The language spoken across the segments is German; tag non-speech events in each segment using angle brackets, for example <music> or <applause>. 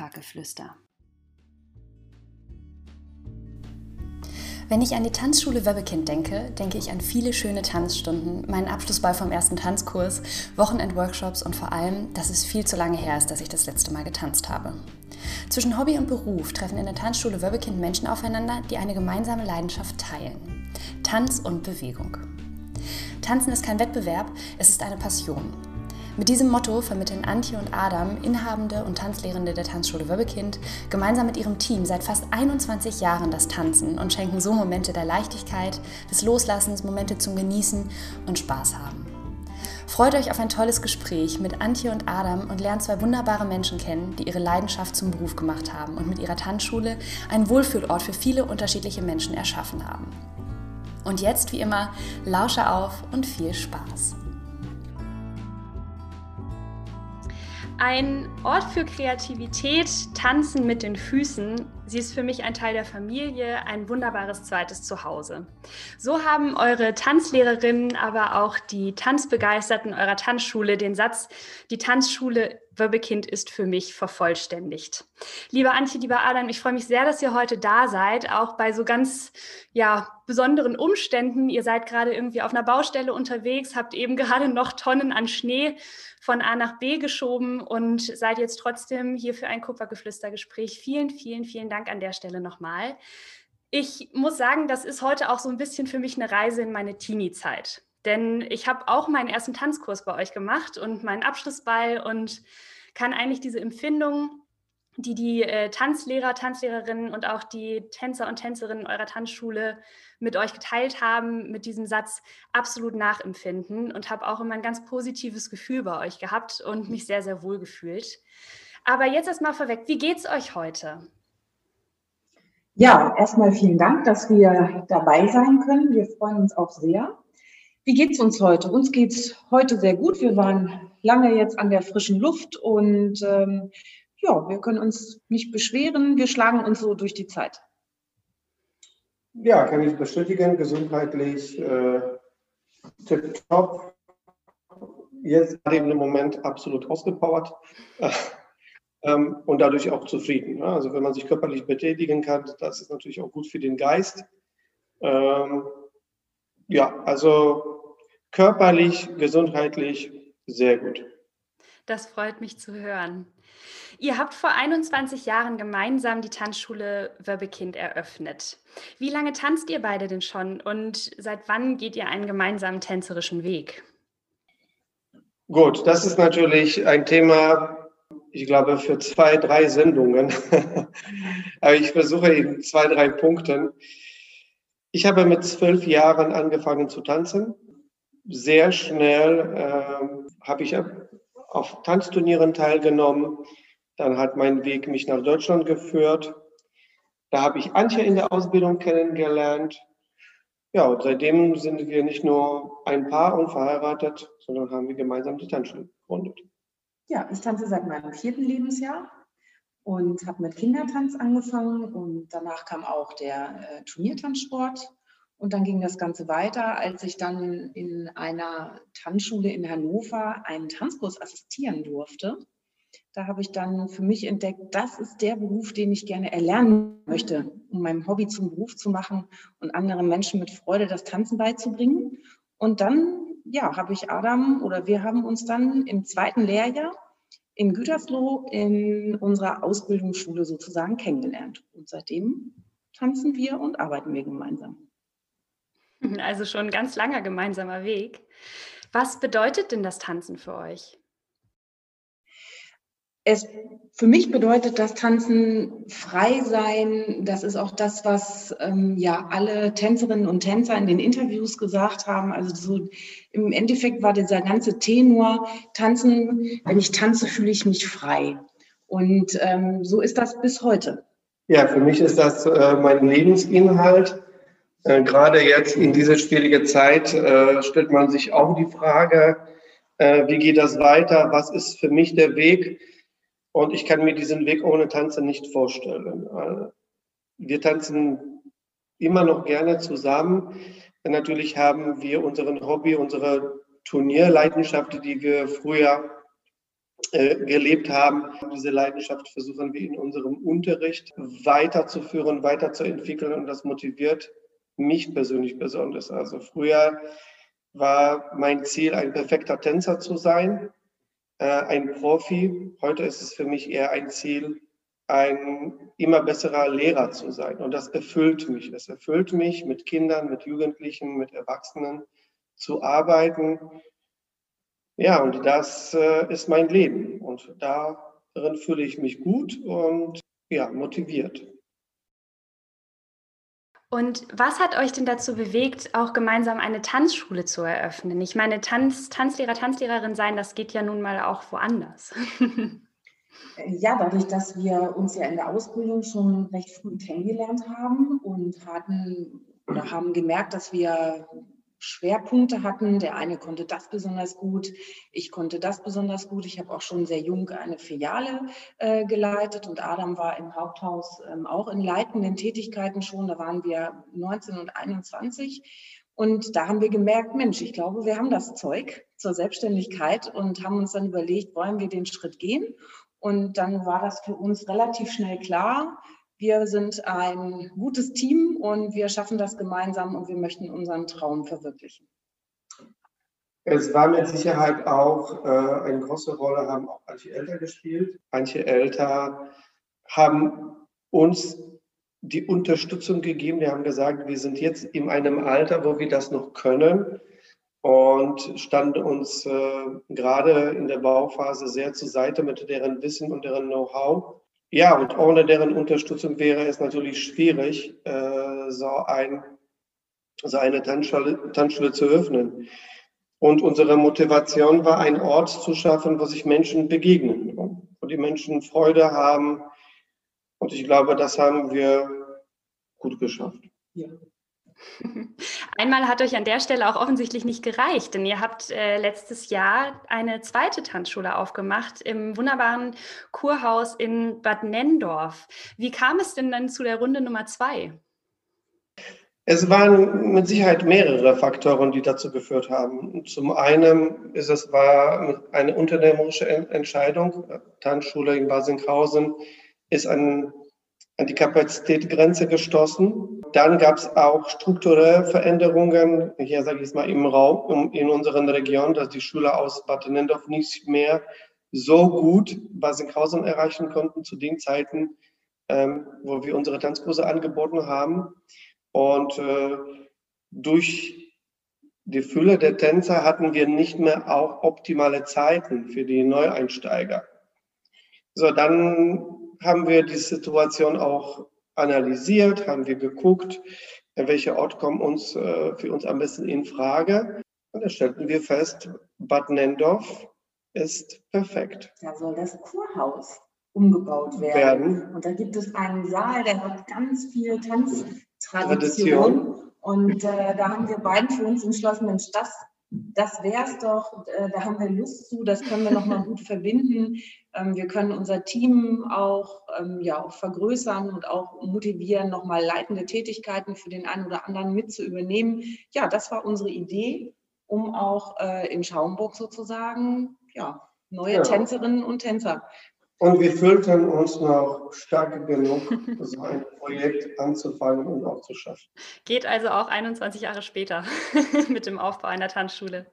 Kurparkgeflüster. Wenn ich an die Tanzschule Webbekind denke, denke ich an viele schöne Tanzstunden, meinen Abschlussball vom ersten Tanzkurs, Wochenendworkshops und vor allem, dass es viel zu lange her ist, dass ich das letzte Mal getanzt habe. Zwischen Hobby und Beruf treffen in der Tanzschule Webbekind Menschen aufeinander, die eine gemeinsame Leidenschaft teilen. Tanz und Bewegung. Tanzen ist kein Wettbewerb, es ist eine Passion. Mit diesem Motto vermitteln Antje und Adam, Inhabende und Tanzlehrende der Tanzschule Wöbbekind, gemeinsam mit ihrem Team seit fast 21 Jahren das Tanzen und schenken so Momente der Leichtigkeit, des Loslassens, Momente zum Genießen und Spaß haben. Freut euch auf ein tolles Gespräch mit Antje und Adam und lernt zwei wunderbare Menschen kennen, die ihre Leidenschaft zum Beruf gemacht haben und mit ihrer Tanzschule einen Wohlfühlort für viele unterschiedliche Menschen erschaffen haben. Und jetzt, wie immer, lausche auf und viel Spaß. Ein Ort für Kreativität, Tanzen mit den Füßen. Sie ist für mich ein Teil der Familie, ein wunderbares zweites Zuhause. So haben eure Tanzlehrerinnen, aber auch die Tanzbegeisterten eurer Tanzschule den Satz, die Tanzschule Wöbbekind ist für mich vervollständigt. Liebe Antje, lieber Adam, ich freue mich sehr, dass ihr heute da seid, auch bei so ganz ja, besonderen Umständen. Ihr seid gerade irgendwie auf einer Baustelle unterwegs, habt eben <laughs> gerade noch Tonnen an Schnee von A nach B geschoben und seid jetzt trotzdem hier für ein Kupfergeflüstergespräch. Vielen, vielen, vielen Dank an der Stelle nochmal. Ich muss sagen, das ist heute auch so ein bisschen für mich eine Reise in meine Teenie-Zeit. Denn ich habe auch meinen ersten Tanzkurs bei euch gemacht und meinen Abschlussball und kann eigentlich diese Empfindung die die äh, Tanzlehrer, Tanzlehrerinnen und auch die Tänzer und Tänzerinnen eurer Tanzschule mit euch geteilt haben, mit diesem Satz absolut nachempfinden und habe auch immer ein ganz positives Gefühl bei euch gehabt und mich sehr, sehr wohl gefühlt. Aber jetzt erstmal vorweg, wie geht es euch heute? Ja, erstmal vielen Dank, dass wir dabei sein können. Wir freuen uns auch sehr. Wie geht es uns heute? Uns geht es heute sehr gut. Wir waren lange jetzt an der frischen Luft und ähm, ja, wir können uns nicht beschweren. Wir schlagen uns so durch die Zeit. Ja, kann ich bestätigen. Gesundheitlich äh, tipptopp. Jetzt gerade im Moment absolut ausgepowert. Äh, ähm, und dadurch auch zufrieden. Ne? Also wenn man sich körperlich betätigen kann, das ist natürlich auch gut für den Geist. Ähm, ja, also körperlich, gesundheitlich sehr gut. Das freut mich zu hören. Ihr habt vor 21 Jahren gemeinsam die Tanzschule Wörbekind eröffnet. Wie lange tanzt ihr beide denn schon und seit wann geht ihr einen gemeinsamen tänzerischen Weg? Gut, das ist natürlich ein Thema, ich glaube, für zwei, drei Sendungen. <laughs> Aber ich versuche in zwei, drei Punkten. Ich habe mit zwölf Jahren angefangen zu tanzen. Sehr schnell äh, habe ich auf Tanzturnieren teilgenommen. Dann hat mein Weg mich nach Deutschland geführt. Da habe ich Antje in der Ausbildung kennengelernt. Ja, und seitdem sind wir nicht nur ein Paar und verheiratet, sondern haben wir gemeinsam die Tanzschule gegründet. Ja, ich tanze seit meinem vierten Lebensjahr und habe mit Kindertanz angefangen und danach kam auch der äh, Turniertanzsport und dann ging das Ganze weiter, als ich dann in einer Tanzschule in Hannover einen Tanzkurs assistieren durfte. Da habe ich dann für mich entdeckt, das ist der Beruf, den ich gerne erlernen möchte, um mein Hobby zum Beruf zu machen und anderen Menschen mit Freude das Tanzen beizubringen. Und dann, ja, habe ich Adam oder wir haben uns dann im zweiten Lehrjahr in Gütersloh in unserer Ausbildungsschule sozusagen kennengelernt. Und seitdem tanzen wir und arbeiten wir gemeinsam. <laughs> Also schon ein ganz langer gemeinsamer Weg. Was bedeutet denn das Tanzen für euch? Es, für mich bedeutet das Tanzen frei sein. Das ist auch das, was ähm, ja alle Tänzerinnen und Tänzer in den Interviews gesagt haben. Also so im Endeffekt war dieser ganze Tenor Tanzen. Wenn ich tanze, fühle ich mich frei. Und ähm, so ist das bis heute. Ja, für mich ist das äh, mein Lebensinhalt. Äh, gerade jetzt in dieser schwierigen Zeit äh, stellt man sich auch die Frage, äh, wie geht das weiter? Was ist für mich der Weg? Und ich kann mir diesen Weg ohne Tanzen nicht vorstellen. Äh, wir tanzen immer noch gerne zusammen. Natürlich haben wir unseren Hobby, unsere Turnierleidenschaft, die wir früher äh, gelebt haben. Diese Leidenschaft versuchen wir in unserem Unterricht weiterzuführen, weiterzuentwickeln und das motiviert mich persönlich besonders. Also früher war mein Ziel, ein perfekter Tänzer zu sein, äh, ein Profi. Heute ist es für mich eher ein Ziel, ein immer besserer Lehrer zu sein. Und das erfüllt mich. Das erfüllt mich, mit Kindern, mit Jugendlichen, mit Erwachsenen zu arbeiten ja, und das äh, ist mein Leben und darin fühle ich mich gut und ja, motiviert. Und was hat euch denn dazu bewegt, auch gemeinsam eine Tanzschule zu eröffnen? Ich meine, Tanz, Tanzlehrer, Tanzlehrerin sein, das geht ja nun mal auch woanders. <laughs> Ja, dadurch, dass wir uns ja in der Ausbildung schon recht früh kennengelernt haben und hatten oder haben gemerkt, dass wir Schwerpunkte hatten. Der eine konnte das besonders gut, ich konnte das besonders gut. Ich habe auch schon sehr jung eine Filiale äh, geleitet und Adam war im Haupthaus ähm, auch in leitenden Tätigkeiten schon. Da waren wir 19 und 21. Und da haben wir gemerkt, Mensch, ich glaube, wir haben das Zeug zur Selbstständigkeit und haben uns dann überlegt, wollen wir den Schritt gehen? Und dann war das für uns relativ schnell klar, wir sind ein gutes Team und wir schaffen das gemeinsam und wir möchten unseren Traum verwirklichen. Es war mit Sicherheit auch äh, eine große Rolle, haben auch manche Eltern gespielt. Manche Eltern haben uns die Unterstützung gegeben. Die haben gesagt, wir sind jetzt in einem Alter, wo wir das noch können und standen uns äh, gerade in der Bauphase sehr zur Seite mit deren Wissen und deren Know-how. Ja, und ohne deren Unterstützung wäre es natürlich schwierig, äh, so, ein, so eine Tanzschule, Tanzschule zu öffnen. Und unsere Motivation war, einen Ort zu schaffen, wo sich Menschen begegnen, wo die Menschen Freude haben. Und ich glaube, das haben wir gut geschafft. Ja. <laughs> Einmal hat euch an der Stelle auch offensichtlich nicht gereicht, denn ihr habt äh, letztes Jahr eine zweite Tanzschule aufgemacht im wunderbaren Kurhaus in Bad Nendorf. Wie kam es denn dann zu der Runde Nummer zwei? Es waren mit Sicherheit mehrere Faktoren, die dazu geführt haben. Zum einen ist es war eine unternehmerische Entscheidung. Tanzschule in Basinghausen ist ein an die Kapazitätsgrenze gestoßen. Dann gab es auch strukturelle Veränderungen, hier sage ich es mal im Raum, in unseren Regionen, dass die Schüler aus Bad Nendorf nicht mehr so gut Basinghausen erreichen konnten zu den Zeiten, ähm, wo wir unsere Tanzkurse angeboten haben. Und äh, durch die Fülle der Tänzer hatten wir nicht mehr auch optimale Zeiten für die Neueinsteiger. So, dann haben wir die Situation auch analysiert, haben wir geguckt, welcher Ort kommt uns äh, für uns am besten in Frage. Und da stellten wir fest, Bad Nendorf ist perfekt. Da soll das Kurhaus umgebaut werden. werden. Und da gibt es einen Saal, der hat ganz viel Tanztradition. Und äh, da haben wir beiden für uns entschlossen, Mensch, das das wäre es doch, äh, da haben wir Lust zu, das können wir nochmal gut verbinden. Ähm, wir können unser Team auch, ähm, ja, auch vergrößern und auch motivieren, nochmal leitende Tätigkeiten für den einen oder anderen mit zu übernehmen. Ja, das war unsere Idee, um auch äh, in Schaumburg sozusagen ja, neue ja. Tänzerinnen und Tänzer und wir fühlten uns noch stark genug, <laughs> so ein Projekt anzufangen und auch zu schaffen. Geht also auch 21 Jahre später <laughs> mit dem Aufbau einer Tanzschule.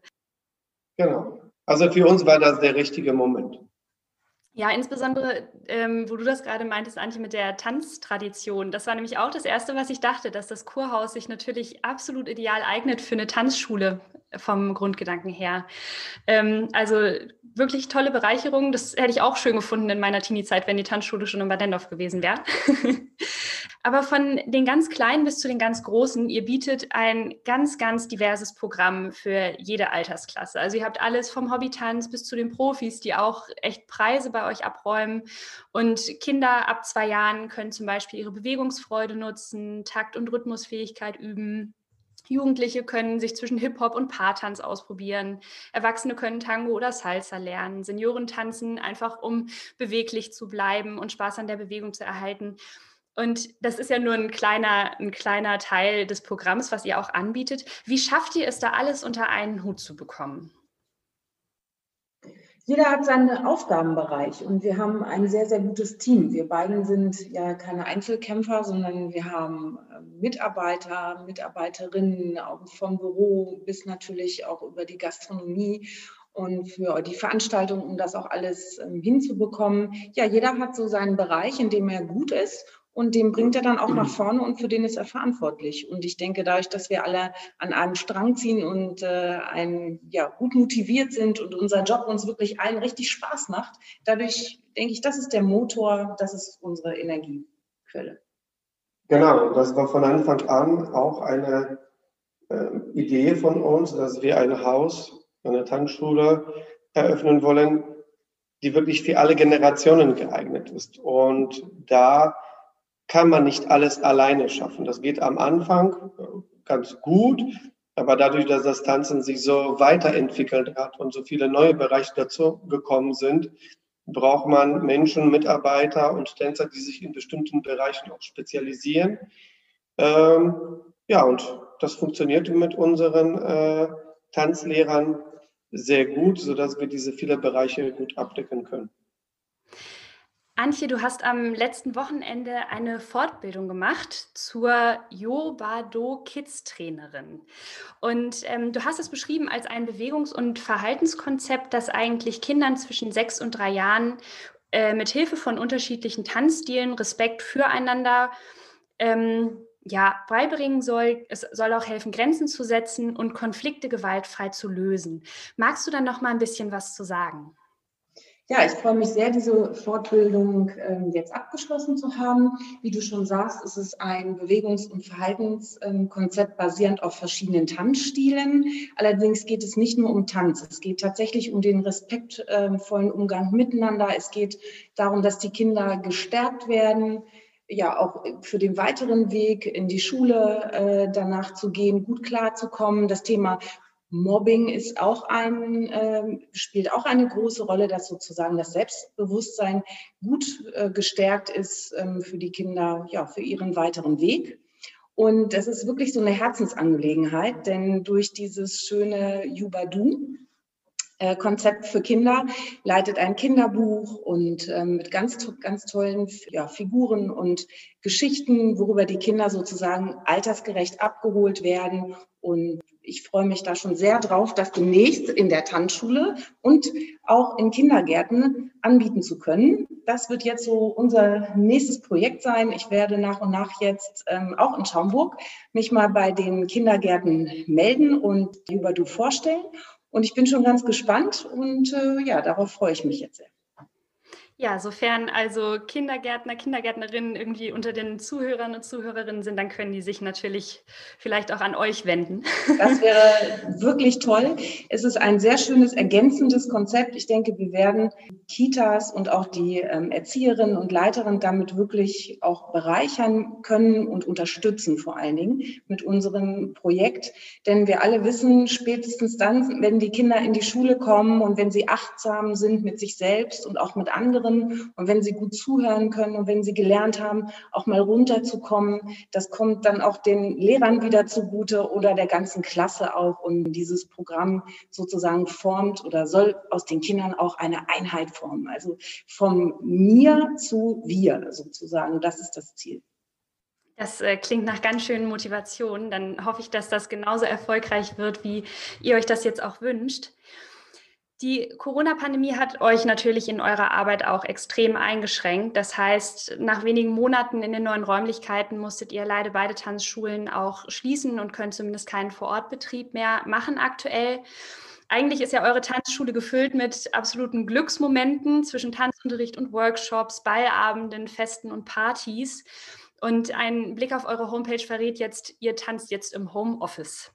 Genau. Also für uns war das der richtige Moment. Ja, insbesondere, ähm, wo du das gerade meintest, Antje, mit der Tanztradition. Das war nämlich auch das Erste, was ich dachte, dass das Kurhaus sich natürlich absolut ideal eignet für eine Tanzschule vom Grundgedanken her. Ähm, also wirklich tolle Bereicherung. Das hätte ich auch schön gefunden in meiner Teenie-Zeit, wenn die Tanzschule schon in Bad Endorf gewesen wäre. <laughs> Aber von den ganz Kleinen bis zu den ganz Großen, ihr bietet ein ganz, ganz diverses Programm für jede Altersklasse. Also ihr habt alles vom Hobbytanz bis zu den Profis, die auch echt Preise bei euch abräumen. Und Kinder ab zwei Jahren können zum Beispiel ihre Bewegungsfreude nutzen, Takt- und Rhythmusfähigkeit üben. Jugendliche können sich zwischen Hip-Hop und Paartanz ausprobieren. Erwachsene können Tango oder Salsa lernen. Senioren tanzen einfach, um beweglich zu bleiben und Spaß an der Bewegung zu erhalten. Und das ist ja nur ein kleiner, ein kleiner Teil des Programms, was ihr auch anbietet. Wie schafft ihr es da alles unter einen Hut zu bekommen? Jeder hat seinen Aufgabenbereich und wir haben ein sehr, sehr gutes Team. Wir beiden sind ja keine Einzelkämpfer, sondern wir haben äh, Mitarbeiter, Mitarbeiterinnen vom Büro bis natürlich auch über die Gastronomie und für die Veranstaltung, um das auch alles ähm, hinzubekommen. Ja, jeder hat so seinen Bereich, in dem er gut ist und den bringt er dann auch nach vorne und für den ist er verantwortlich. Und ich denke, dadurch, dass wir alle an einem Strang ziehen und äh, ein, ja, gut motiviert sind und unser Job uns wirklich allen richtig Spaß macht, dadurch denke ich, das ist der Motor, das ist unsere Energiequelle. Genau, das war von Anfang an auch eine äh, Idee von uns, dass wir ein Haus, eine Tanzschule eröffnen wollen, die wirklich für alle Generationen geeignet ist. Und da kann man nicht alles alleine schaffen. Das geht am Anfang äh, ganz gut, aber dadurch, dass das Tanzen sich so weiterentwickelt hat und so viele neue Bereiche dazu gekommen sind, braucht man Menschen, Mitarbeiter und Tänzer, die sich in bestimmten Bereichen auch spezialisieren. Ähm, ja, und das funktioniert mit unseren äh, Tanzlehrern sehr gut, sodass wir diese viele Bereiche gut abdecken können. Antje, du hast am letzten Wochenende eine Fortbildung gemacht zur Yobado Kids Trainerin. Und ähm, du hast es beschrieben als ein Bewegungs- und Verhaltenskonzept, das eigentlich Kindern zwischen sechs und drei Jahren äh, mit Hilfe von unterschiedlichen Tanzstilen Respekt füreinander ähm, ja, beibringen soll. Es soll auch helfen, Grenzen zu setzen und Konflikte gewaltfrei zu lösen. Magst du dann noch mal ein bisschen was zu sagen? Ja, ich freue mich sehr, diese Fortbildung ähm, jetzt abgeschlossen zu haben. Wie du schon sagst, ist es ein Bewegungs- und Verhaltenskonzept ähm, basierend auf verschiedenen Tanzstilen. Allerdings geht es nicht nur um Tanz. Es geht tatsächlich um den respektvollen Umgang miteinander. Es geht darum, dass die Kinder gestärkt werden, ja auch für den weiteren Weg in die Schule äh, danach zu gehen, gut klarzukommen. Das Thema Mobbing ist auch ein, äh, spielt auch eine große Rolle, dass sozusagen das Selbstbewusstsein gut äh, gestärkt ist ähm, für die Kinder, ja, für ihren weiteren Weg. Und das ist wirklich so eine Herzensangelegenheit, denn durch dieses schöne Jubadu, äh, Konzept für Kinder, leitet ein Kinderbuch und ähm, mit ganz, ganz tollen ja, Figuren und Geschichten, worüber die Kinder sozusagen altersgerecht abgeholt werden und ich freue mich da schon sehr drauf, das demnächst in der Tanzschule und auch in Kindergärten anbieten zu können. Das wird jetzt so unser nächstes Projekt sein. Ich werde nach und nach jetzt ähm, auch in Schaumburg mich mal bei den Kindergärten melden und über du vorstellen. Und ich bin schon ganz gespannt und äh, ja, darauf freue ich mich jetzt sehr. Ja, sofern also Kindergärtner, Kindergärtnerinnen irgendwie unter den Zuhörern und Zuhörerinnen sind, dann können die sich natürlich vielleicht auch an euch wenden. Das <laughs> wäre wirklich toll. Es ist ein sehr schönes ergänzendes Konzept. Ich denke, wir werden Kitas und auch die ähm, Erzieherinnen und Leiterinnen damit wirklich auch bereichern können und unterstützen, vor allen Dingen mit unserem Projekt. Denn wir alle wissen, spätestens dann, wenn die Kinder in die Schule kommen und wenn sie achtsam sind mit sich selbst und auch mit anderen, anderen. Und wenn sie gut zuhören können und wenn sie gelernt haben, auch mal runterzukommen, das kommt dann auch den Lehrern wieder zugute oder der ganzen Klasse auch. Und dieses Programm sozusagen formt oder soll aus den Kindern auch eine Einheit formen. Also von mir zu wir sozusagen. Das ist das Ziel. Das äh, klingt nach ganz schönen Motivationen. Dann hoffe ich, dass das genauso erfolgreich wird, wie ihr euch das jetzt auch wünscht. Die Corona-Pandemie hat euch natürlich in eurer Arbeit auch extrem eingeschränkt. Das heißt, nach wenigen Monaten in den neuen Räumlichkeiten musstet ihr leider beide Tanzschulen auch schließen und könnt zumindest keinen Vorortbetrieb mehr machen aktuell. Eigentlich ist ja eure Tanzschule gefüllt mit absoluten Glücksmomenten zwischen Tanzunterricht und Workshops, Ballabenden, Festen und Partys. Und ein Blick auf eure Homepage verrät jetzt, ihr tanzt jetzt im Homeoffice.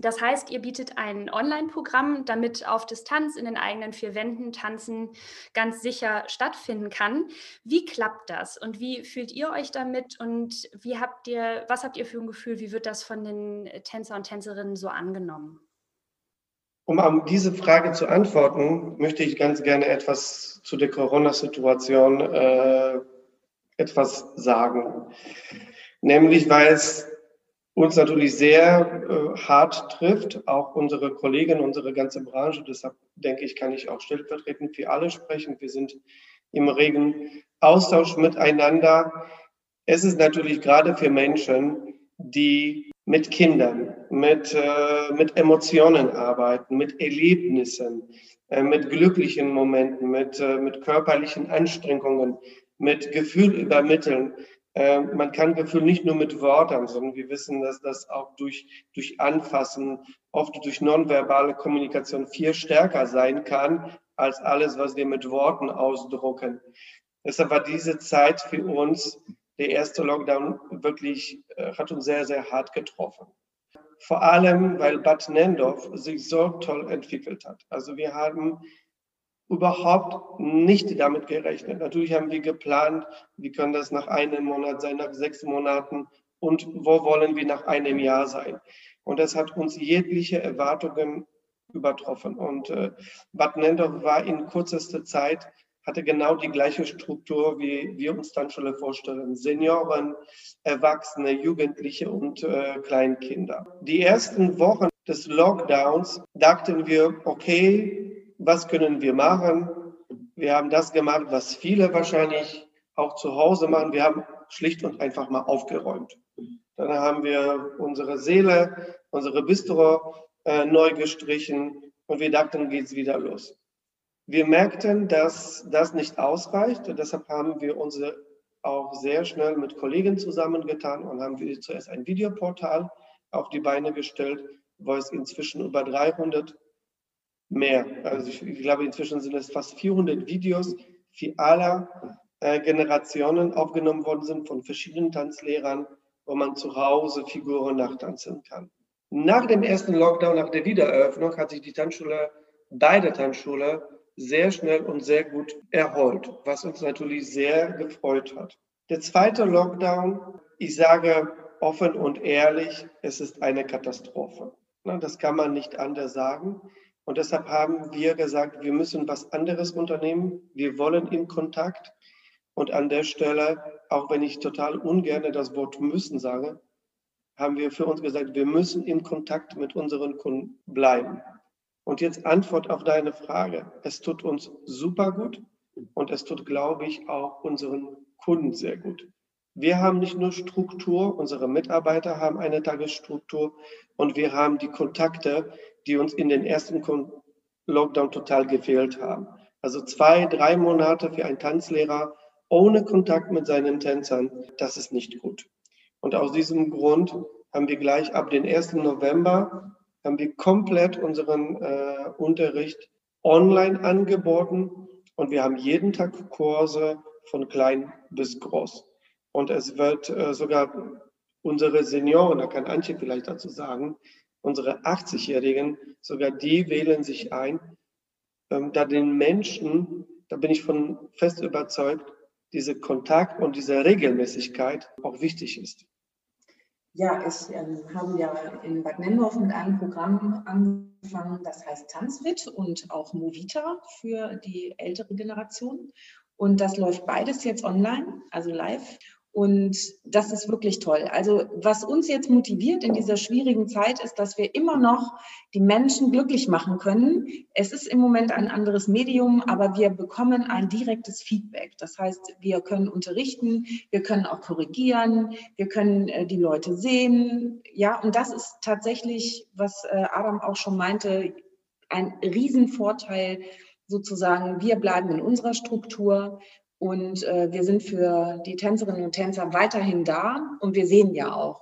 Das heißt, ihr bietet ein Online-Programm, damit auf Distanz in den eigenen vier Wänden Tanzen ganz sicher stattfinden kann. Wie klappt das und wie fühlt ihr euch damit und wie habt ihr, was habt ihr für ein Gefühl, wie wird das von den Tänzer und Tänzerinnen so angenommen? Um diese Frage zu antworten, möchte ich ganz gerne etwas zu der Corona-Situation äh, etwas sagen. Nämlich, weil es uns natürlich sehr äh, hart trifft, auch unsere Kollegen, unsere ganze Branche. Deshalb denke ich, kann ich auch stellvertretend für alle sprechen. Wir sind im regen Austausch miteinander. Es ist natürlich gerade für Menschen, die mit Kindern, mit, äh, mit Emotionen arbeiten, mit Erlebnissen, äh, mit glücklichen Momenten, mit, äh, mit körperlichen Anstrengungen, mit Gefühl übermitteln. Äh, man kann Gefühl nicht nur mit Worten, sondern wir wissen, dass das auch durch, durch Anfassen, oft durch nonverbale Kommunikation viel stärker sein kann als alles, was wir mit Worten ausdrucken. Deshalb war diese Zeit für uns, der erste Lockdown, wirklich, äh, hat uns sehr, sehr hart getroffen. Vor allem, weil Bad Nendorf sich so toll entwickelt hat. Also wir haben überhaupt nicht damit gerechnet. Natürlich haben wir geplant, wie können das nach einem Monat sein, nach sechs Monaten und wo wollen wir nach einem Jahr sein. Und das hat uns jegliche Erwartungen übertroffen. Und äh, Bad Nendorf war in kürzester Zeit, hatte genau die gleiche Struktur, wie wir uns dann schon vorstellen. Senioren, Erwachsene, Jugendliche und äh, Kleinkinder. Die ersten Wochen des Lockdowns dachten wir, okay, was können wir machen? Wir haben das gemacht, was viele wahrscheinlich auch zu Hause machen. Wir haben schlicht und einfach mal aufgeräumt. Dann haben wir unsere Seele, unsere Bistro äh, neu gestrichen und wir dachten, geht es wieder los. Wir merkten, dass das nicht ausreicht und deshalb haben wir uns auch sehr schnell mit Kollegen zusammengetan und haben wir zuerst ein Videoportal auf die Beine gestellt, wo es inzwischen über 300 mehr, also ich, ich glaube inzwischen sind es fast 400 Videos für alle äh, Generationen aufgenommen worden sind von verschiedenen Tanzlehrern, wo man zu Hause Figuren nachtanzen kann. Nach dem ersten Lockdown, nach der Wiedereröffnung, hat sich die Tanzschule, beide Tanzschule, sehr schnell und sehr gut erholt, was uns natürlich sehr gefreut hat. Der zweite Lockdown, ich sage offen und ehrlich, es ist eine Katastrophe. Das kann man nicht anders sagen. Und deshalb haben wir gesagt, wir müssen was anderes unternehmen. Wir wollen in Kontakt. Und an der Stelle, auch wenn ich total ungern das Wort müssen sage, haben wir für uns gesagt, wir müssen in Kontakt mit unseren Kunden bleiben. Und jetzt Antwort auf deine Frage. Es tut uns super gut und es tut, glaube ich, auch unseren Kunden sehr gut. Wir haben nicht nur Struktur, unsere Mitarbeiter haben eine Tagesstruktur und wir haben die Kontakte, die uns in den ersten Lockdown total gefehlt haben. Also zwei, drei Monate für einen Tanzlehrer ohne Kontakt mit seinen Tänzern, das ist nicht gut. Und aus diesem Grund haben wir gleich ab dem 1. November haben wir komplett unseren äh, Unterricht online angeboten und wir haben jeden Tag Kurse von klein bis groß. Und es wird äh, sogar unsere Senioren, da kann Antje vielleicht dazu sagen, unsere 80-Jährigen, sogar die wählen sich ein, ähm, da den Menschen, da bin ich von fest überzeugt, diese Kontakt und diese Regelmäßigkeit auch wichtig ist. Ja, ich ähm, habe ja in Bad Nendorf mit einem Programm angefangen, das heißt Tanzfit und auch Movita für die ältere Generation. Und das läuft beides jetzt online, also live. Und das ist wirklich toll. Also was uns jetzt motiviert in dieser schwierigen Zeit ist, dass wir immer noch die Menschen glücklich machen können. Es ist im Moment ein anderes Medium, aber wir bekommen ein direktes Feedback. Das heißt, wir können unterrichten, wir können auch korrigieren, wir können äh, die Leute sehen. Ja, und das ist tatsächlich, was äh, Adam auch schon meinte, ein Riesenvorteil sozusagen. Wir bleiben in unserer Struktur. Und äh, wir sind für die Tänzerinnen und Tänzer weiterhin da. Und wir sehen ja auch,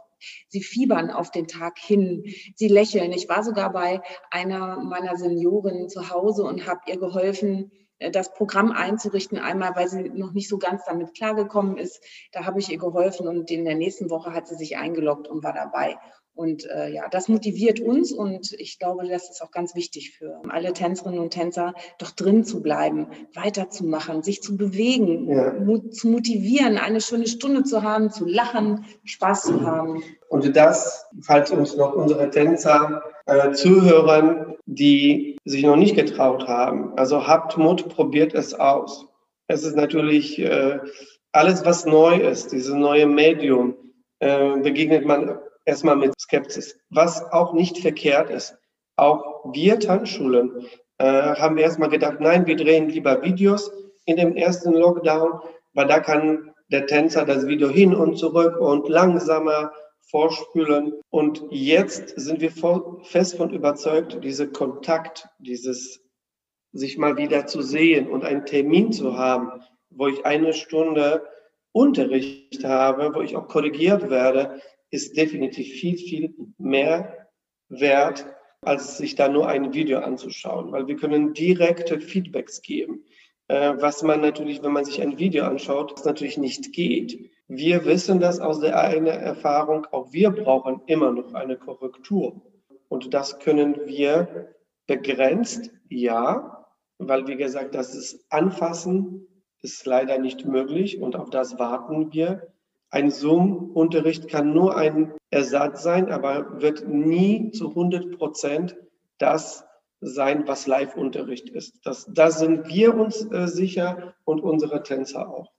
sie fiebern auf den Tag hin, sie lächeln. Ich war sogar bei einer meiner Senioren zu Hause und habe ihr geholfen, äh, das Programm einzurichten, einmal, weil sie noch nicht so ganz damit klargekommen ist. Da habe ich ihr geholfen und in der nächsten Woche hat sie sich eingeloggt und war dabei. Und äh, ja, das motiviert uns und ich glaube, das ist auch ganz wichtig für alle Tänzerinnen und Tänzer, doch drin zu bleiben, weiterzumachen, sich zu bewegen, ja. zu motivieren, eine schöne Stunde zu haben, zu lachen, Spaß zu haben. Und das, falls uns noch unsere Tänzer äh, zuhören, die sich noch nicht getraut haben, also habt Mut, probiert es aus. Es ist natürlich äh, alles, was neu ist, dieses neue Medium, äh, begegnet man erstmal mit Skepsis, was auch nicht verkehrt ist. Auch wir Tanzschulen äh, haben erstmal gedacht, nein, wir drehen lieber Videos in dem ersten Lockdown, weil da kann der Tänzer das Video hin und zurück und langsamer vorspülen. Und jetzt sind wir fest von überzeugt, dieser Kontakt, dieses sich mal wieder zu sehen und einen Termin zu haben, wo ich eine Stunde Unterricht habe, wo ich auch korrigiert werde, ist definitiv viel, viel mehr wert, als sich da nur ein Video anzuschauen, weil wir können direkte Feedbacks geben, äh, was man natürlich, wenn man sich ein Video anschaut, natürlich nicht geht. Wir wissen das aus der eigenen Erfahrung, auch wir brauchen immer noch eine Korrektur. Und das können wir begrenzt, ja, weil wie gesagt, das ist Anfassen ist leider nicht möglich und auf das warten wir. Ein Zoom-Unterricht kann nur ein Ersatz sein, aber wird nie zu 100 Prozent das sein, was Live-Unterricht ist. Das, da sind wir uns äh, sicher und unsere Tänzer auch.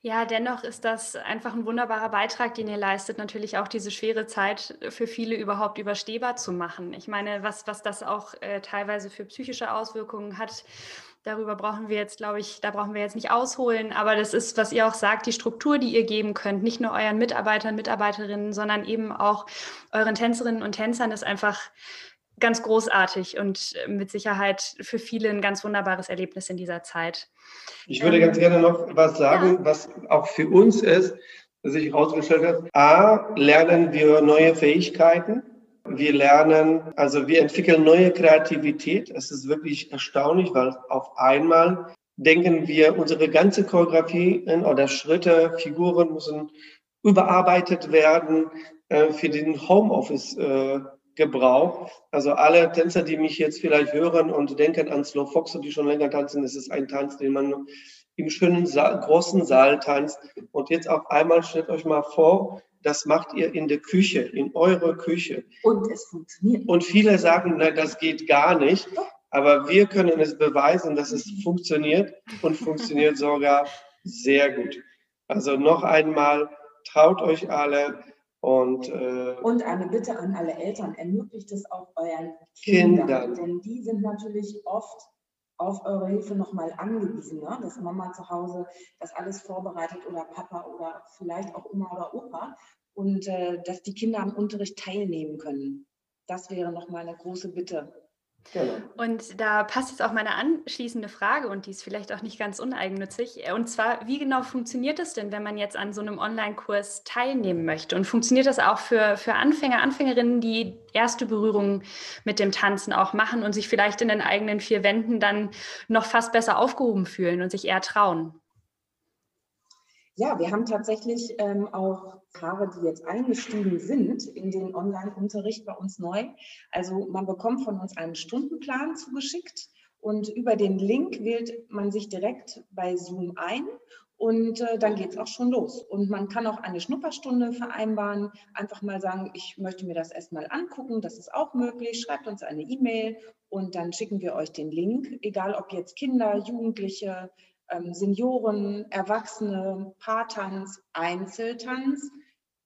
Ja, dennoch ist das einfach ein wunderbarer Beitrag, den ihr leistet, natürlich auch diese schwere Zeit für viele überhaupt überstehbar zu machen. Ich meine, was, was das auch äh, teilweise für psychische Auswirkungen hat, darüber brauchen wir jetzt, glaube ich, da brauchen wir jetzt nicht ausholen, aber das ist, was ihr auch sagt, die Struktur, die ihr geben könnt, nicht nur euren Mitarbeitern, Mitarbeiterinnen, sondern eben auch euren Tänzerinnen und Tänzern ist einfach ganz großartig und äh, mit Sicherheit für viele ein ganz wunderbares Erlebnis in dieser Zeit. Ich würde ähm, ganz gerne noch was sagen, ja. was auch für uns ist, dass sich herausgestellt hat. A, lernen wir neue Fähigkeiten. Wir lernen, also wir entwickeln neue Kreativität. Es ist wirklich erstaunlich, weil auf einmal denken wir, unsere ganze Choreografie oder Schritte, Figuren müssen überarbeitet werden äh, für den Homeoffice. Äh. Also alle Tänzer, die mich jetzt vielleicht hören und denken an Slow Fox, die schon länger tanzen, es ist ein Tanz, den man im schönen Saal, großen Saal tanzt. Und jetzt auf einmal stellt euch mal vor, das macht ihr in der Küche, in eurer Küche. Und es funktioniert. Und viele sagen, nein, das geht gar nicht. Aber wir können es beweisen, dass es funktioniert und funktioniert <laughs> sogar sehr gut. Also noch einmal, traut euch alle, und, äh, und eine Bitte an alle Eltern, ermöglicht es auch euren Kindern, Kindern. denn die sind natürlich oft auf eure Hilfe nochmal angewiesen, ne? dass Mama zu Hause das alles vorbereitet oder Papa oder vielleicht auch Oma oder Opa und äh, dass die Kinder am Unterricht teilnehmen können. Das wäre nochmal eine große Bitte. Genau. Und da passt jetzt auch meine anschließende Frage und die ist vielleicht auch nicht ganz uneigennützig. Und zwar, wie genau funktioniert das denn, wenn man jetzt an so einem Online-Kurs teilnehmen möchte? Und funktioniert das auch für, für Anfänger, Anfängerinnen, die erste Berührungen mit dem Tanzen auch machen und sich vielleicht in den eigenen vier Wänden dann noch fast besser aufgehoben fühlen und sich eher trauen? Ja, wir haben tatsächlich ähm, auch Paare, die jetzt eingestiegen sind in den Online-Unterricht bei uns neu. Also man bekommt von uns einen Stundenplan zugeschickt und über den Link wählt man sich direkt bei Zoom ein und äh, dann geht es auch schon los. Und man kann auch eine Schnupperstunde vereinbaren, einfach mal sagen, ich möchte mir das erstmal angucken, das ist auch möglich. Schreibt uns eine E-Mail und dann schicken wir euch den Link, egal ob jetzt Kinder, Jugendliche, Senioren, Erwachsene, Paartanz, Einzeltanz,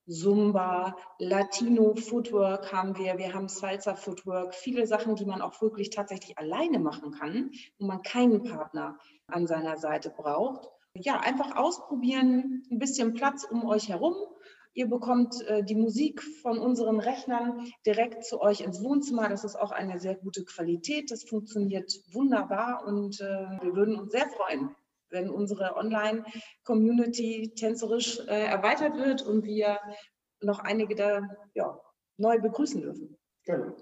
Zumba, Latino Footwork haben wir, wir haben Salsa Footwork, viele Sachen, die man auch wirklich tatsächlich alleine machen kann, wo man keinen Partner an seiner Seite braucht. Ja, einfach ausprobieren, ein bisschen Platz um euch herum. Ihr bekommt äh, die Musik von unseren Rechnern direkt zu euch ins Wohnzimmer. Das ist auch eine sehr gute Qualität. Das funktioniert wunderbar und äh, wir würden uns sehr freuen, wenn unsere Online-Community tänzerisch äh, erweitert wird und wir noch einige da ja, neu begrüßen dürfen. Genau.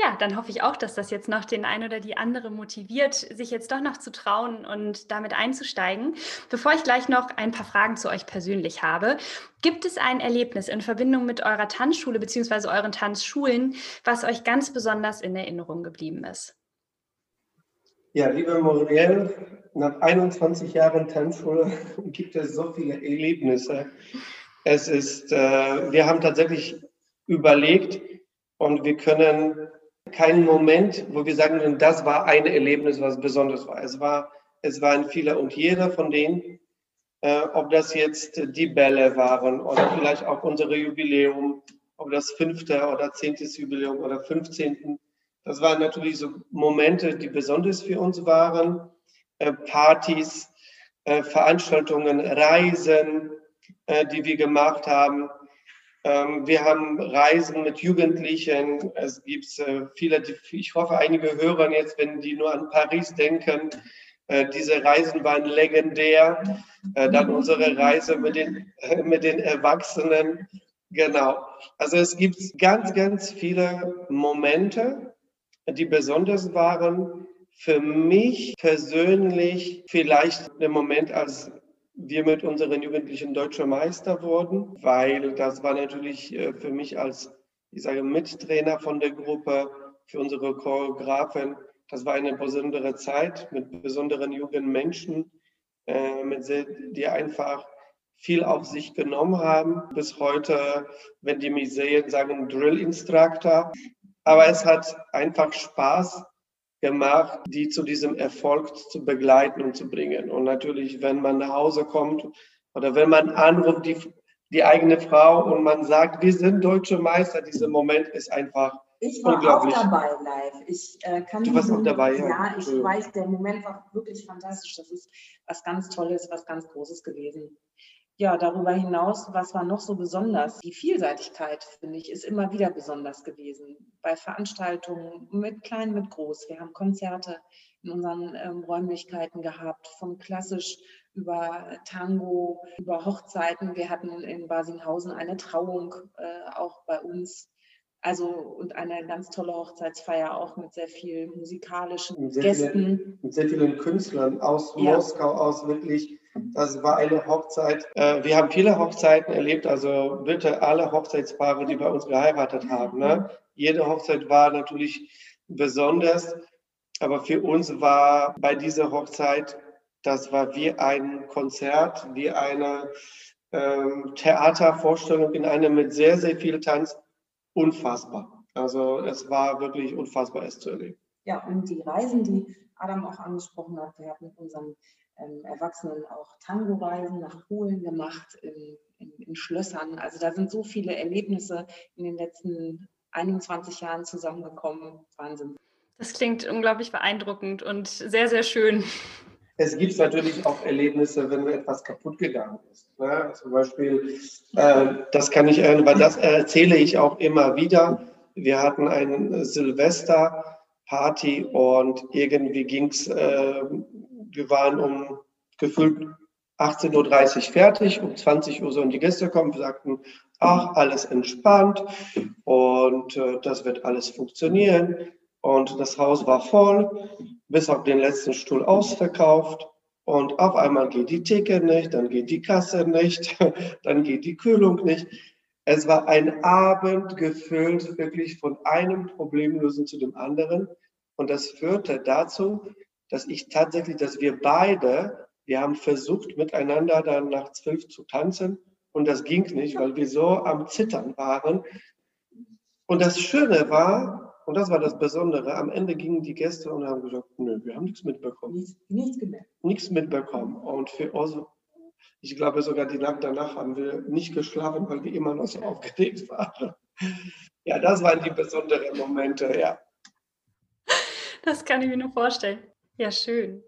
Ja, dann hoffe ich auch, dass das jetzt noch den einen oder die andere motiviert, sich jetzt doch noch zu trauen und damit einzusteigen. Bevor ich gleich noch ein paar Fragen zu euch persönlich habe, gibt es ein Erlebnis in Verbindung mit eurer Tanzschule bzw. euren Tanzschulen, was euch ganz besonders in Erinnerung geblieben ist? Ja, liebe Muriel, nach 21 Jahren Tanzschule <laughs> gibt es so viele Erlebnisse. Es ist, äh, wir haben tatsächlich überlegt und wir können keinen Moment, wo wir sagen, das war ein Erlebnis, was besonders war. Es war, es waren viele und jeder von denen äh, ob das jetzt die Bälle waren oder vielleicht auch unsere Jubiläum, ob das fünfte oder zehntes Jubiläum oder fünfzehnten. Das waren natürlich so Momente, die besonders für uns waren. Äh, Partys, äh, Veranstaltungen, Reisen, äh, die wir gemacht haben. Ähm, wir haben Reisen mit Jugendlichen. Es gibt viele, ich hoffe, einige hören jetzt, wenn die nur an Paris denken. Diese Reisen waren legendär. Dann unsere Reise mit den, <laughs> mit den Erwachsenen. Genau. Also es gibt ganz, ganz viele Momente, die besonders waren. Für mich persönlich vielleicht der Moment, als wir mit unseren Jugendlichen deutscher Meister wurden, weil das war natürlich äh, für mich als, ich sage, Mittrainer von der Gruppe, für unsere Choreografen, das war eine besondere Zeit mit besonderen jungen Menschen, äh, die einfach viel auf sich genommen haben. Bis heute, wenn die mich sehen, sagen Drill Instructor. Aber es hat einfach Spaß gemacht, die zu diesem Erfolg zu begleiten und zu bringen. Und natürlich, wenn man nach Hause kommt oder wenn man anruft, die, die eigene Frau und man sagt, wir sind deutsche Meister, dieser Moment ist einfach ich war auch dabei live. Ich äh, kann du warst auch dabei, ja. Ja, ich ja. weiß, der Moment war wirklich fantastisch. Das ist was ganz Tolles, was ganz Großes gewesen ja, darüber hinaus, was war noch so besonders? Die Vielseitigkeit, finde ich, ist immer wieder besonders gewesen. Bei Veranstaltungen mit klein, mit groß. Wir haben Konzerte in unseren ähm, Räumlichkeiten gehabt, von klassisch über Tango, über Hochzeiten. Wir hatten in Basinghausen eine Trauung, äh, auch bei uns. Also und eine ganz tolle Hochzeitsfeier auch mit sehr viel musikalischen sehr Gästen. Viele, mit sehr vielen Künstlern aus ja. Moskau, aus wirklich das war eine Hochzeit. Äh, wir haben viele Hochzeiten erlebt, also bitte alle Hochzeitspaare, die bei uns geheiratet haben. Ne? Jede Hochzeit war natürlich besonders, aber für uns war bei dieser Hochzeit, das war wie ein Konzert, wie eine ähm, Theatervorstellung in einem mit sehr, sehr viel Tanz. Unfassbar. Also es war wirklich unfassbar, es zu erleben. Ja, und die Reisen, die Adam auch angesprochen hat, wir hatten mit unseren ähm, Erwachsenen auch Tango-Reisen nach Polen gemacht, in, in, in, Schlössern. Also da sind so viele Erlebnisse in den letzten 21 Jahren zusammengekommen. Wahnsinn. Das klingt unglaublich beeindruckend und sehr, sehr schön. Es gibt natürlich auch Erlebnisse, wenn etwas kaputt gegangen ist. Ne? Zum Beispiel, äh, das kann ich, weil das erzähle ich auch immer wieder. Wir hatten ein Silvester-Party und irgendwie ging es äh, wir waren um gefühlt 18.30 Uhr fertig, um 20 Uhr sollen die Gäste kommen. Wir sagten, ach, alles entspannt und äh, das wird alles funktionieren. Und das Haus war voll, bis auf den letzten Stuhl ausverkauft. Und auf einmal geht die Theke nicht, dann geht die Kasse nicht, <laughs> dann geht die Kühlung nicht. Es war ein Abend gefüllt wirklich von einem Problemlösen zu dem anderen. Und das führte dazu, dass ich tatsächlich, dass wir beide, wir haben versucht, miteinander dann nach zwölf zu tanzen und das ging nicht, weil wir so am Zittern waren. Und das Schöne war, und das war das Besondere, am Ende gingen die Gäste und haben gesagt, nö, wir haben nichts mitbekommen. Nichts, nichts gemerkt. Nichts mitbekommen. Und für uns, ich glaube sogar die Nacht danach haben wir nicht geschlafen, weil wir immer noch so aufgeregt waren. Ja, das waren die besonderen Momente, ja. Das kann ich mir nur vorstellen. Ja, schön.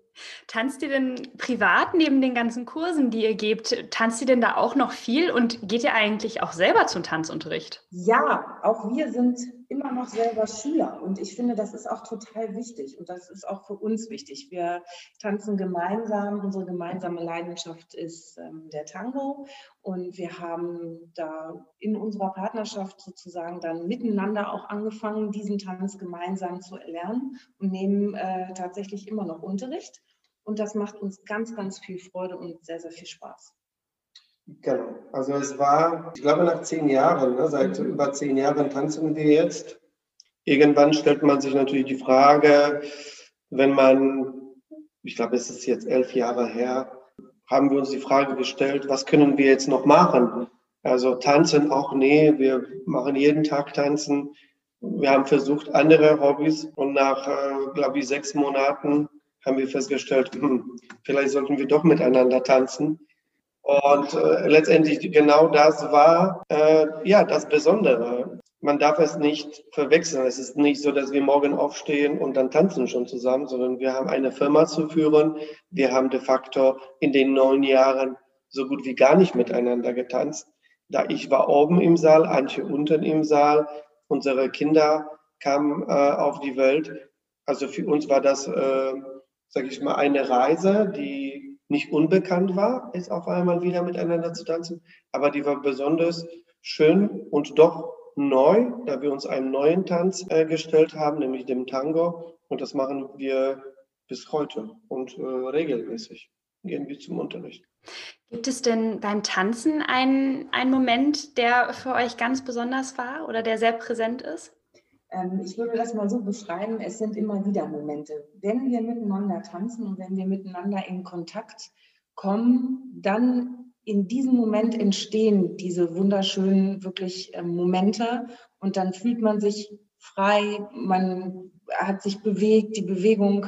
Tanzt ihr denn privat neben den ganzen Kursen, die ihr gebt, tanzt ihr denn da auch noch viel und geht ihr eigentlich auch selber zum Tanzunterricht? Ja, auch wir sind immer noch selber Schüler und ich finde, das ist auch total wichtig und das ist auch für uns wichtig. Wir tanzen gemeinsam, unsere gemeinsame Leidenschaft ist ähm, der Tango und wir haben da in unserer Partnerschaft sozusagen dann miteinander auch angefangen, diesen Tanz gemeinsam zu erlernen und nehmen äh, tatsächlich immer noch Unterricht. Und das macht uns ganz, ganz viel Freude und sehr, sehr viel Spaß. Genau. Also es war, ich glaube, nach zehn Jahren, ne, seit mhm. über zehn Jahren tanzen wir jetzt. Irgendwann stellt man sich natürlich die Frage, wenn man, ich glaube, es ist jetzt elf Jahre her, haben wir uns die Frage gestellt, was können wir jetzt noch machen? Also tanzen auch, nee, wir machen jeden Tag tanzen. Wir haben versucht, andere Hobbys und nach, äh, glaube ich, sechs Monaten haben wir festgestellt, hm, vielleicht sollten wir doch miteinander tanzen. Und äh, letztendlich genau das war äh, ja das Besondere. Man darf es nicht verwechseln. Es ist nicht so, dass wir morgen aufstehen und dann tanzen schon zusammen, sondern wir haben eine Firma zu führen. Wir haben de facto in den neun Jahren so gut wie gar nicht miteinander getanzt. Da ich war oben im Saal, Antje unten im Saal. Unsere Kinder kamen äh, auf die Welt. Also für uns war das, äh, sage ich mal, eine Reise, die nicht unbekannt war, ist auf einmal wieder miteinander zu tanzen, aber die war besonders schön und doch neu, da wir uns einen neuen Tanz äh, gestellt haben, nämlich dem Tango. Und das machen wir bis heute und äh, regelmäßig gehen wir zum Unterricht. Gibt es denn beim Tanzen einen, einen Moment, der für euch ganz besonders war oder der sehr präsent ist? Ähm, ich würde das mal so beschreiben, es sind immer wieder Momente. Wenn wir miteinander tanzen und wenn wir miteinander in Kontakt kommen, dann in diesem Moment entstehen diese wunderschönen wirklich ähm, Momente und dann fühlt man sich frei, man hat sich bewegt, die Bewegung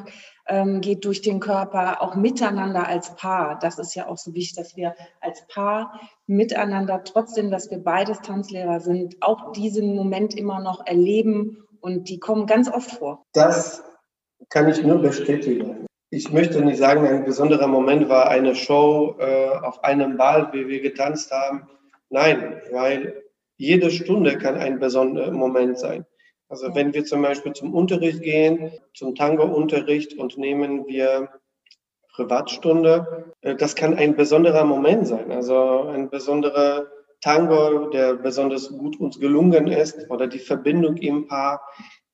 ähm, geht durch den Körper, auch miteinander als Paar. Das ist ja auch so wichtig, dass wir als Paar miteinander, trotzdem, dass wir beides Tanzlehrer sind, auch diesen Moment immer noch erleben und die kommen ganz oft vor. Das kann ich nur bestätigen. Ich möchte nicht sagen, ein besonderer Moment war eine Show äh, auf einem Ball, wie wir getanzt haben. Nein, weil jede Stunde kann ein besonderer Moment sein. Also wenn wir zum Beispiel zum Unterricht gehen, zum Tango-Unterricht und nehmen wir Privatstunde, äh, das kann ein besonderer Moment sein. Also ein besonderer Tango, der besonders gut uns gelungen ist oder die Verbindung im Paar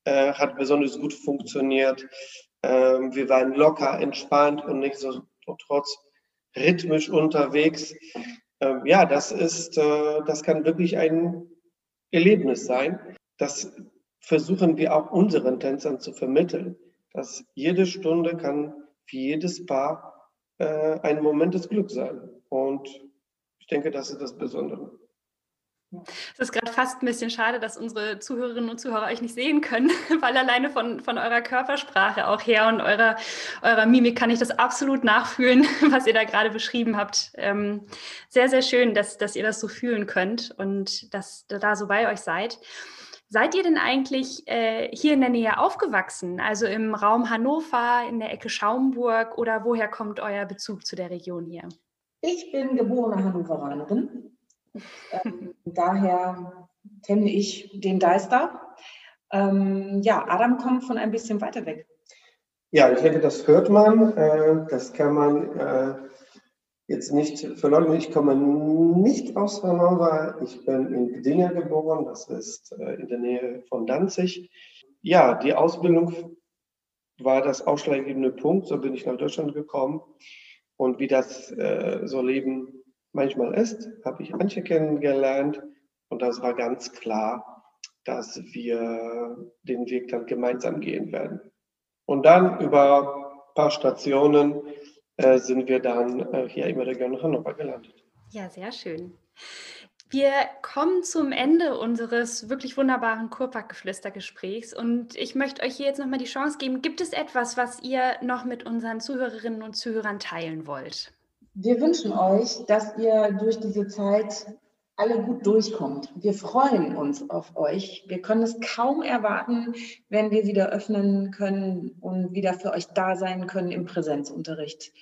äh, hat besonders gut funktioniert. Ähm, wir waren locker, entspannt und nicht so trotz rhythmisch unterwegs. Ähm, ja, das ist, äh, das kann wirklich ein Erlebnis sein. Das versuchen wir auch unseren Tänzern zu vermitteln, dass jede Stunde kann für jedes Paar äh, ein Moment des Glücks sein. Und ich denke, das ist das Besondere. Es ist gerade fast ein bisschen schade, dass unsere Zuhörerinnen und Zuhörer euch nicht sehen können, <laughs> weil alleine von, von eurer Körpersprache auch her und eurer, eurer Mimik kann ich das absolut nachfühlen, <laughs> was ihr da gerade beschrieben habt. Ähm, sehr, sehr schön, dass, dass ihr das so fühlen könnt und dass ihr da so bei euch seid. Seid ihr denn eigentlich äh, hier in der Nähe aufgewachsen, also im Raum Hannover, in der Ecke Schaumburg oder woher kommt euer Bezug zu der Region hier? Ich bin geborene Hannoveranerin. ähm, daher kenne ich den Deister. Ähm, ja, Adam kommt von ein bisschen weiter weg. Ja, ich denke, das hört man. Äh, das kann man äh, jetzt nicht verleugnen, ich komme nicht aus Hannover. Ich bin in Gdingen geboren, das ist äh, in der Nähe von Danzig. Ja, die Ausbildung war das ausschlaggebende Punkt. So bin ich nach Deutschland gekommen. Und wie das äh, so Leben manchmal ist, habe ich Antje kennengelernt. Und das war ganz klar, dass wir den Weg dann gemeinsam gehen werden. Und dann über ein paar Stationen äh, sind wir dann äh, hier im Region Hannover gelandet. Ja, sehr schön. Wir kommen zum Ende unseres wirklich wunderbaren Kurpack-Geflüster-Gesprächs und ich möchte euch hier jetzt nochmal die Chance geben. Gibt es etwas, was ihr noch mit unseren Zuhörerinnen und Zuhörern teilen wollt? Wir wünschen euch, dass ihr durch diese Zeit alle gut durchkommt. Wir freuen uns auf euch. Wir können es kaum erwarten, wenn wir wieder öffnen können und wieder für euch da sein können im Präsenzunterricht.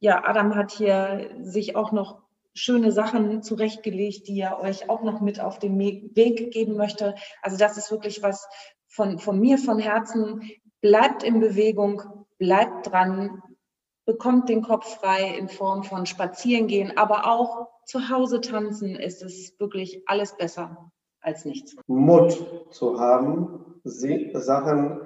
Ja, Adam hat hier sich auch noch schöne Sachen zurechtgelegt, die er euch auch noch mit auf den Weg geben möchte. Also das ist wirklich was von, von mir von Herzen. Bleibt in Bewegung, bleibt dran, bekommt den Kopf frei in Form von Spazierengehen, aber auch zu Hause tanzen ist es wirklich alles besser als nichts. Mut zu haben, Sachen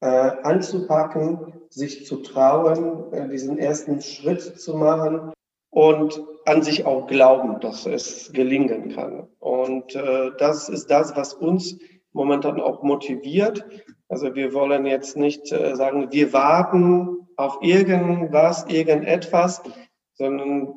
äh, anzupacken, sich zu trauen, äh, diesen ersten Schritt zu machen und an sich auch glauben, dass es gelingen kann. Und äh, das ist das, was uns momentan auch motiviert. Also wir wollen jetzt nicht äh, sagen, wir warten auf irgendwas, irgendetwas, sondern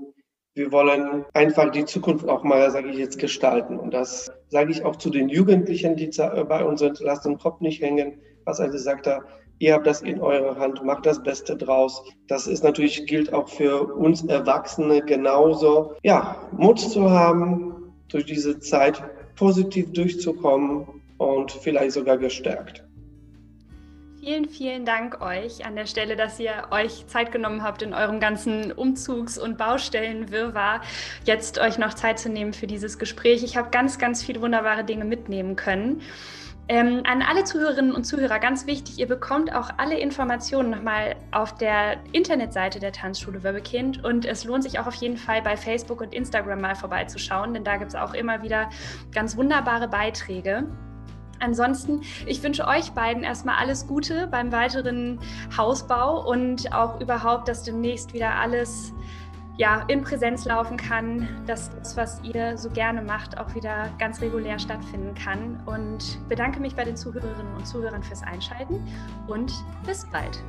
wir wollen einfach die Zukunft auch mal, sage ich jetzt, gestalten. Und das sage ich auch zu den Jugendlichen, die bei uns sind, lasst den Kopf nicht hängen. Was also sagt er, Ihr habt das in eurer Hand, macht das Beste draus. Das ist natürlich, gilt auch für uns Erwachsene genauso. Ja, Mut zu haben, durch diese Zeit positiv durchzukommen und vielleicht sogar gestärkt. Vielen, vielen Dank euch an der Stelle, dass ihr euch Zeit genommen habt, in eurem ganzen Umzugs- und Baustellenwirrwarr jetzt euch noch Zeit zu nehmen für dieses Gespräch. Ich habe ganz, ganz viele wunderbare Dinge mitnehmen können. Ähm, an alle Zuhörerinnen und Zuhörer ganz wichtig, ihr bekommt auch alle Informationen nochmal auf der Internetseite der Tanzschule Wörbekind und es lohnt sich auch auf jeden Fall bei Facebook und Instagram mal vorbeizuschauen, denn da gibt es auch immer wieder ganz wunderbare Beiträge. Ansonsten, ich wünsche euch beiden erstmal alles Gute beim weiteren Hausbau und auch überhaupt, dass demnächst wieder alles ja, in Präsenz laufen kann, dass das, was ihr so gerne macht, auch wieder ganz regulär stattfinden kann. Und bedanke mich bei den Zuhörerinnen und Zuhörern fürs Einschalten und bis bald.